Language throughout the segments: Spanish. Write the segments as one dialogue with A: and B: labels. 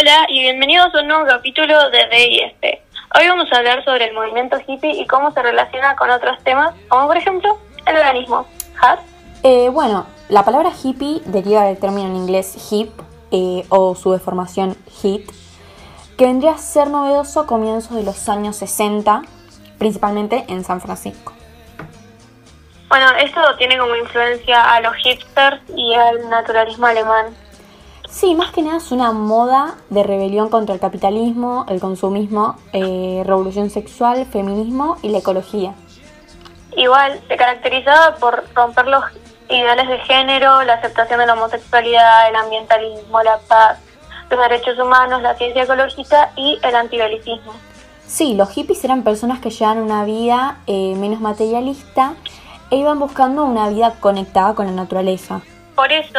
A: Hola y bienvenidos a un nuevo capítulo de DISP. Hoy vamos a hablar sobre el movimiento hippie y cómo se relaciona con otros temas, como por ejemplo el veganismo. ¿Has?
B: Eh, bueno, la palabra hippie deriva del término en inglés hip eh, o su deformación hit, que vendría a ser novedoso a comienzos de los años 60, principalmente en San Francisco.
A: Bueno, esto tiene como influencia a los hipsters y al naturalismo alemán.
B: Sí, más que nada es una moda de rebelión contra el capitalismo, el consumismo, eh, revolución sexual, feminismo y la ecología.
A: Igual, se caracterizaba por romper los ideales de género, la aceptación de la homosexualidad, el ambientalismo, la paz, los derechos humanos, la ciencia ecológica y el antibelicismo.
B: Sí, los hippies eran personas que llevaban una vida eh, menos materialista e iban buscando una vida conectada con la naturaleza.
A: Por eso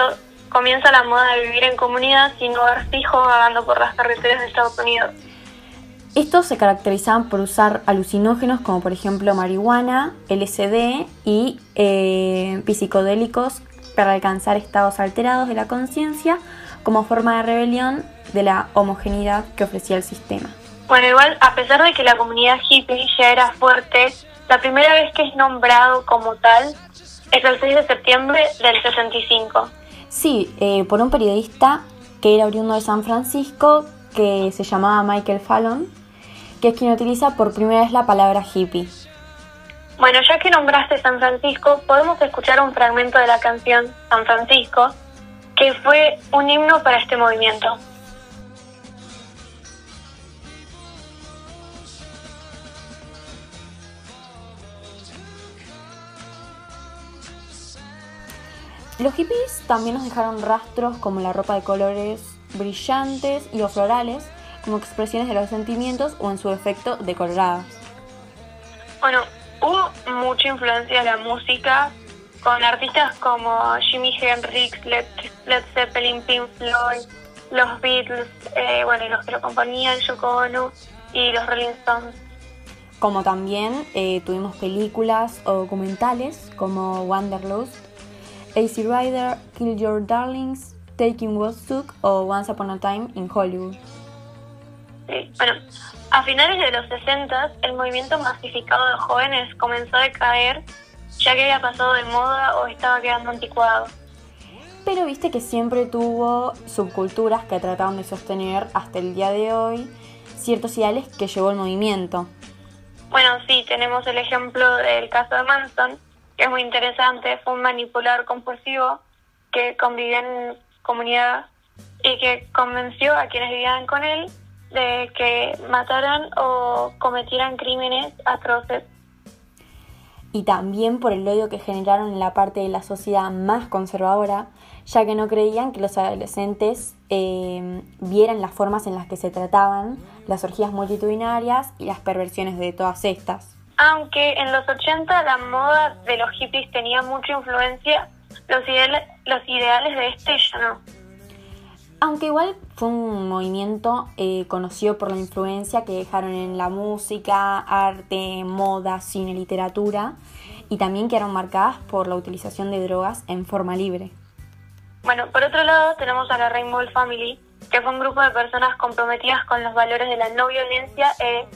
A: comienza la moda de vivir en comunidad sin hogar fijo vagando por las carreteras de Estados Unidos.
B: Estos se caracterizaban por usar alucinógenos como por ejemplo marihuana, LSD y eh, psicodélicos para alcanzar estados alterados de la conciencia como forma de rebelión de la homogeneidad que ofrecía el sistema.
A: Bueno, igual a pesar de que la comunidad hippie ya era fuerte, la primera vez que es nombrado como tal es el 6 de septiembre del 65.
B: Sí, eh, por un periodista que era oriundo de San Francisco, que se llamaba Michael Fallon, que es quien utiliza por primera vez la palabra hippie.
A: Bueno, ya que nombraste San Francisco, podemos escuchar un fragmento de la canción San Francisco, que fue un himno para este movimiento.
B: Los hippies también nos dejaron rastros como la ropa de colores brillantes y o florales, como expresiones de los sentimientos o en su efecto decoloradas.
A: Bueno, hubo mucha influencia de la música con artistas como Jimi Hendrix, Led, Zeppelin, Pink Floyd, los Beatles, eh, bueno, y los que lo componían, Yoko Ono y los Rolling Stones.
B: Como también eh, tuvimos películas o documentales como Wanderlust, AC Rider, Kill Your Darlings, Taking Woodstock o Once Upon a Time in Hollywood.
A: Sí, bueno, a finales de los 60 el movimiento masificado de jóvenes comenzó a decaer ya que había pasado de moda o estaba quedando anticuado.
B: Pero viste que siempre tuvo subculturas que trataron de sostener hasta el día de hoy ciertos ideales que llevó el movimiento.
A: Bueno, sí, tenemos el ejemplo del caso de Manson, es muy interesante, fue un manipulador compulsivo que convivía en comunidad y que convenció a quienes vivían con él de que mataran o cometieran crímenes atroces.
B: Y también por el odio que generaron en la parte de la sociedad más conservadora, ya que no creían que los adolescentes eh, vieran las formas en las que se trataban las orgías multitudinarias y las perversiones de todas estas.
A: Aunque en los 80 la moda de los hippies tenía mucha influencia, los, ideales, los ideales de este ya no.
B: Aunque igual fue un movimiento eh, conocido por la influencia que dejaron en la música, arte, moda, cine, literatura y también quedaron marcadas por la utilización de drogas en forma libre.
A: Bueno, por otro lado tenemos a la Rainbow Family, que fue un grupo de personas comprometidas con los valores de la no violencia e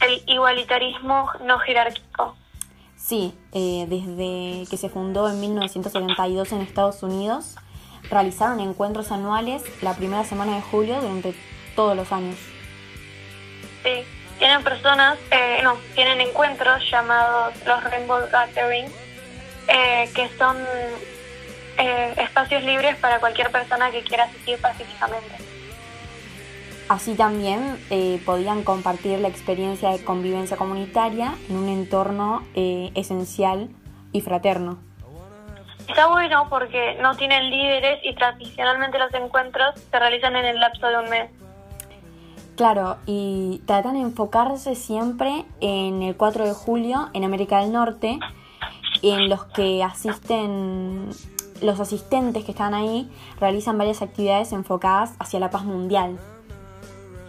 A: el igualitarismo no jerárquico.
B: Sí, eh, desde que se fundó en 1972 en Estados Unidos, realizaron encuentros anuales la primera semana de julio durante todos los años.
A: Sí, tienen personas, eh, no, tienen encuentros llamados los Rainbow Gathering, eh, que son eh, espacios libres para cualquier persona que quiera asistir pacíficamente.
B: Así también podían compartir la experiencia de convivencia comunitaria en un entorno esencial y fraterno.
A: Está bueno porque no tienen líderes y tradicionalmente los encuentros se realizan en el lapso de un mes.
B: Claro, y tratan de enfocarse siempre en el 4 de julio en América del Norte, en los que asisten, los asistentes que están ahí realizan varias actividades enfocadas hacia la paz mundial.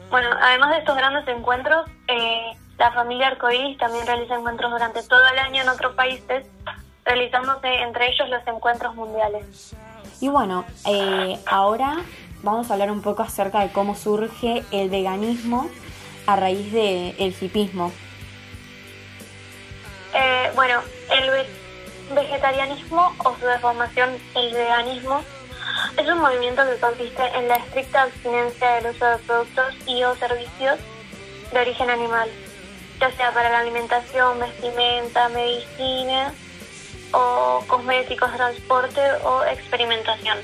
A: Bueno, además de estos grandes encuentros, eh, la familia Arcoíris también realiza encuentros durante todo el año en otros países realizándose entre ellos los encuentros mundiales.
B: Y bueno, eh, ahora vamos a hablar un poco acerca de cómo surge el veganismo a raíz del el hipismo.
A: Eh, bueno, el vegetarianismo o su deformación, el veganismo, es un movimiento que consiste en la estricta abstinencia del uso de productos y o servicios de origen animal, ya sea para la alimentación, vestimenta, medicina o cosméticos, transporte o experimentación.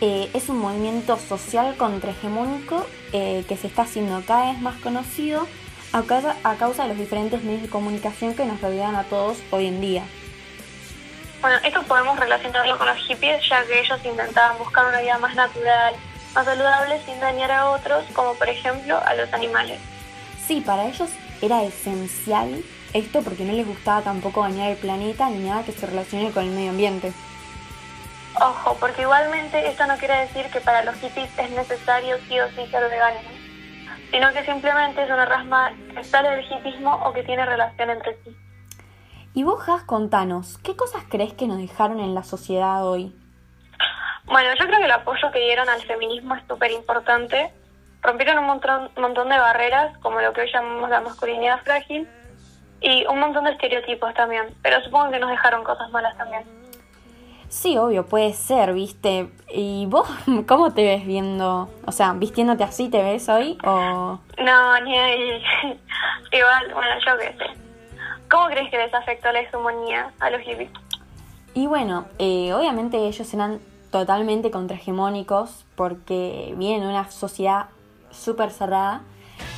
B: Eh, es un movimiento social contrahegemónico eh, que se está haciendo cada vez más conocido a causa, a causa de los diferentes medios de comunicación que nos rodean a todos hoy en día.
A: Bueno, esto podemos relacionarlo con los hippies, ya que ellos intentaban buscar una vida más natural, más saludable, sin dañar a otros, como por ejemplo a los animales.
B: Sí, para ellos era esencial esto porque no les gustaba tampoco dañar el planeta ni nada que se relacione con el medio ambiente.
A: Ojo, porque igualmente esto no quiere decir que para los hippies es necesario sí o sí ser vegano, sino que simplemente es una rasma que sale del hippismo o que tiene relación entre sí.
B: Y vos, Has, contanos, ¿qué cosas crees que nos dejaron en la sociedad hoy?
A: Bueno, yo creo que el apoyo que dieron al feminismo es súper importante. Rompieron un montón, montón de barreras, como lo que hoy llamamos la masculinidad frágil, y un montón de estereotipos también. Pero supongo que nos dejaron cosas malas también.
B: Sí, obvio, puede ser, ¿viste? ¿Y vos cómo te ves viendo? O sea, ¿vistiéndote así te ves hoy o...?
A: No, ni ahí. Igual, bueno, yo qué sé. ¿Cómo crees que les afectó la hegemonía a los hippies?
B: Y bueno, eh, obviamente ellos eran totalmente contrahegemónicos porque vienen de una sociedad súper cerrada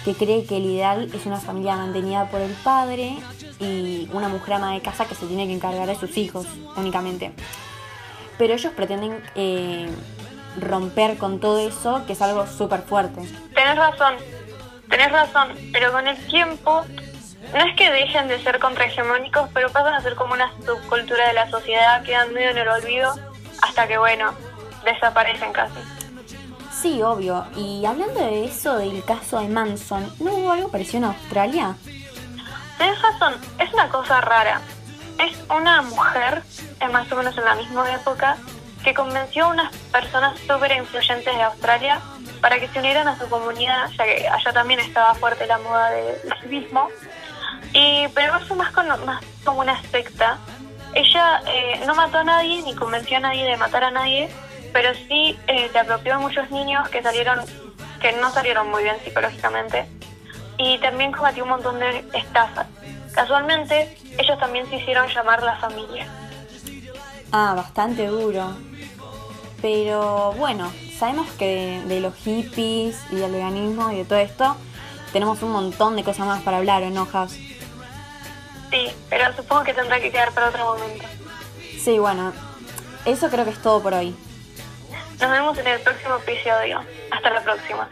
B: que cree que el ideal es una familia mantenida por el padre y una mujer ama de casa que se tiene que encargar de sus hijos únicamente. Pero ellos pretenden eh, romper con todo eso, que es algo súper fuerte.
A: Tenés razón, tenés razón, pero con el tiempo no es que dejen de ser contrahegemónicos, pero pasan a ser como una subcultura de la sociedad, quedan medio en el olvido hasta que, bueno, desaparecen casi.
B: Sí, obvio. Y hablando de eso, del caso de Manson, ¿no hubo algo parecido en Australia?
A: Tienes razón, es una cosa rara. Es una mujer, es más o menos en la misma época, que convenció a unas personas súper influyentes de Australia para que se unieran a su comunidad, ya que allá también estaba fuerte la moda del civismo. Y, pero fue más, más como una secta. Ella eh, no mató a nadie ni convenció a nadie de matar a nadie, pero sí eh, se apropió a muchos niños que salieron, que no salieron muy bien psicológicamente, y también cometió un montón de estafas. Casualmente, ellos también se hicieron llamar la familia.
B: Ah, bastante duro. Pero bueno, sabemos que de, los hippies y del veganismo y de todo esto, tenemos un montón de cosas más para hablar, ¿o no,
A: Sí, pero supongo que tendrá que quedar para otro momento.
B: Sí, bueno, eso creo que es todo por hoy.
A: Nos vemos en el próximo episodio. Hasta la próxima.